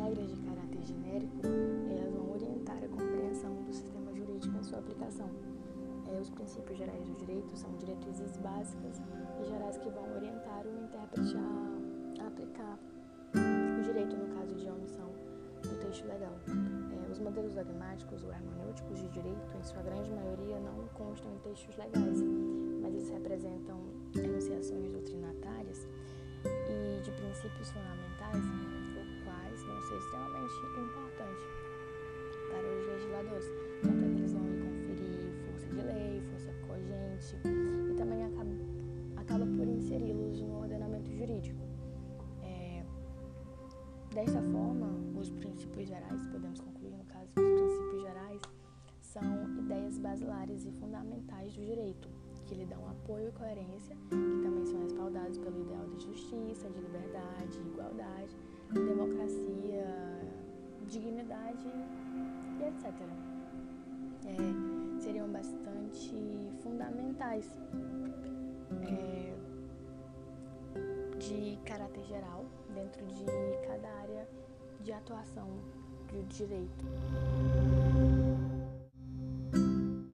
regras de caráter genérico elas vão orientar a compreensão do sistema jurídico em sua aplicação. É, os princípios gerais do direito são diretrizes básicas e gerais que vão orientar o intérprete a, aplicar o direito no caso de omissão do texto legal. É, os modelos dogmáticos ou hermenêuticos de direito, em sua grande maioria, não constam em textos legais, mas eles representam enunciações doutrinatárias e de princípios fundamentais desta forma, os princípios gerais, podemos concluir no caso, os princípios gerais são ideias basilares e fundamentais do direito, que lhe dão apoio e coerência, que também são respaldados pelo ideal de justiça, de liberdade, igualdade, democracia, dignidade e etc. É, seriam bastante fundamentais é, de caráter geral dentro de cada área de atuação do direito.